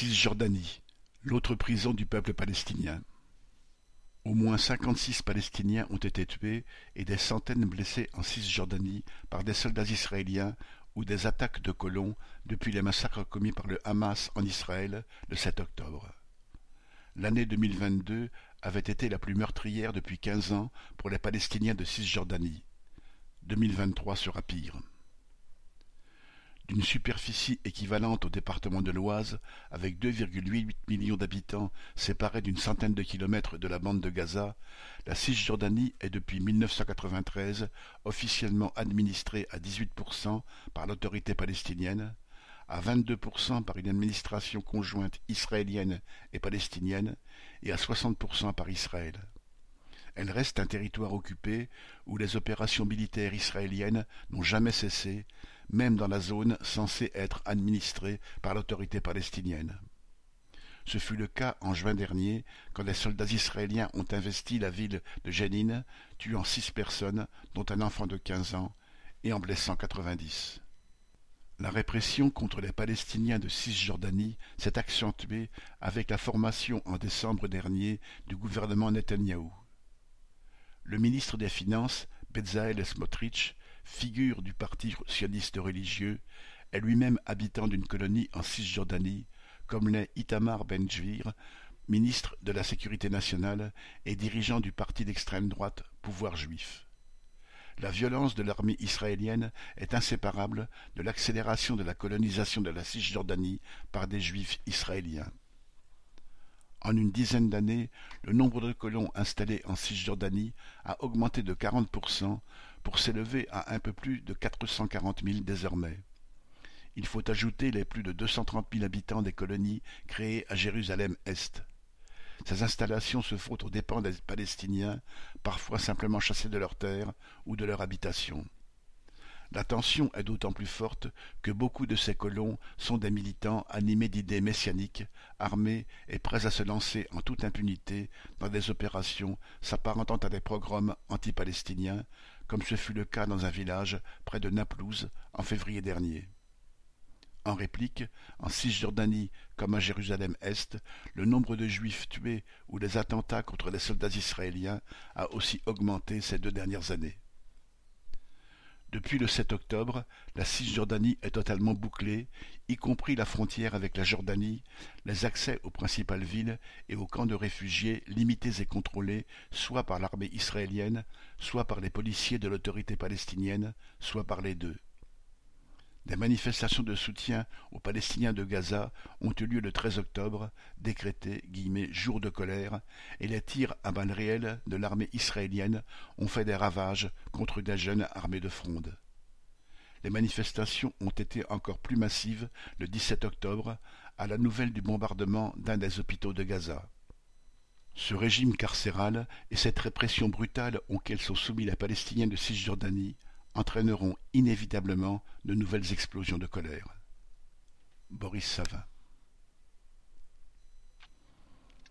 Cisjordanie, l'autre prison du peuple palestinien. Au moins cinquante-six Palestiniens ont été tués et des centaines blessés en Cisjordanie par des soldats israéliens ou des attaques de colons depuis les massacres commis par le Hamas en Israël le 7 octobre. L'année 2022 avait été la plus meurtrière depuis quinze ans pour les Palestiniens de Cisjordanie. 2023 sera pire d'une superficie équivalente au département de l'Oise, avec 2,88 millions d'habitants séparés d'une centaine de kilomètres de la bande de Gaza, la Cisjordanie est depuis 1993 officiellement administrée à 18% par l'autorité palestinienne, à 22% par une administration conjointe israélienne et palestinienne et à 60% par Israël. Elle reste un territoire occupé où les opérations militaires israéliennes n'ont jamais cessé, même dans la zone censée être administrée par l'autorité palestinienne. Ce fut le cas en juin dernier, quand les soldats israéliens ont investi la ville de Jenin, tuant six personnes, dont un enfant de quinze ans, et en blessant quatre-vingt-dix. La répression contre les Palestiniens de Cisjordanie s'est accentuée avec la formation en décembre dernier du gouvernement Netanyahou. Le ministre des Finances, Bezalel Smotrich, figure du parti sioniste religieux, est lui-même habitant d'une colonie en Cisjordanie, comme l'est Itamar Ben-Gvir, ministre de la Sécurité nationale et dirigeant du parti d'extrême droite Pouvoir juif. La violence de l'armée israélienne est inséparable de l'accélération de la colonisation de la Cisjordanie par des juifs israéliens. En une dizaine d'années, le nombre de colons installés en Cisjordanie a augmenté de 40%, pour s'élever à un peu plus de quatre cent quarante mille désormais. Il faut ajouter les plus de deux cent trente mille habitants des colonies créées à Jérusalem-Est. Ces installations se font aux dépens des Palestiniens, parfois simplement chassés de leurs terres ou de leur habitation. La tension est d'autant plus forte que beaucoup de ces colons sont des militants animés d'idées messianiques, armés et prêts à se lancer en toute impunité dans des opérations s'apparentant à des programmes anti-palestiniens, comme ce fut le cas dans un village près de Naplouse en février dernier. En réplique, en Cisjordanie comme à Jérusalem-Est, le nombre de Juifs tués ou les attentats contre les soldats israéliens a aussi augmenté ces deux dernières années. Depuis le 7 octobre, la Cisjordanie est totalement bouclée, y compris la frontière avec la Jordanie, les accès aux principales villes et aux camps de réfugiés limités et contrôlés soit par l'armée israélienne, soit par les policiers de l'autorité palestinienne, soit par les deux. Des manifestations de soutien aux Palestiniens de Gaza ont eu lieu le 13 octobre, décrété « jour de colère », et les tirs à balles réelles de l'armée israélienne ont fait des ravages contre des jeunes armés de fronde. Les manifestations ont été encore plus massives le 17 octobre, à la nouvelle du bombardement d'un des hôpitaux de Gaza. Ce régime carcéral et cette répression brutale auxquelles sont soumis les Palestiniens de Cisjordanie entraîneront inévitablement de nouvelles explosions de colère. Boris Savin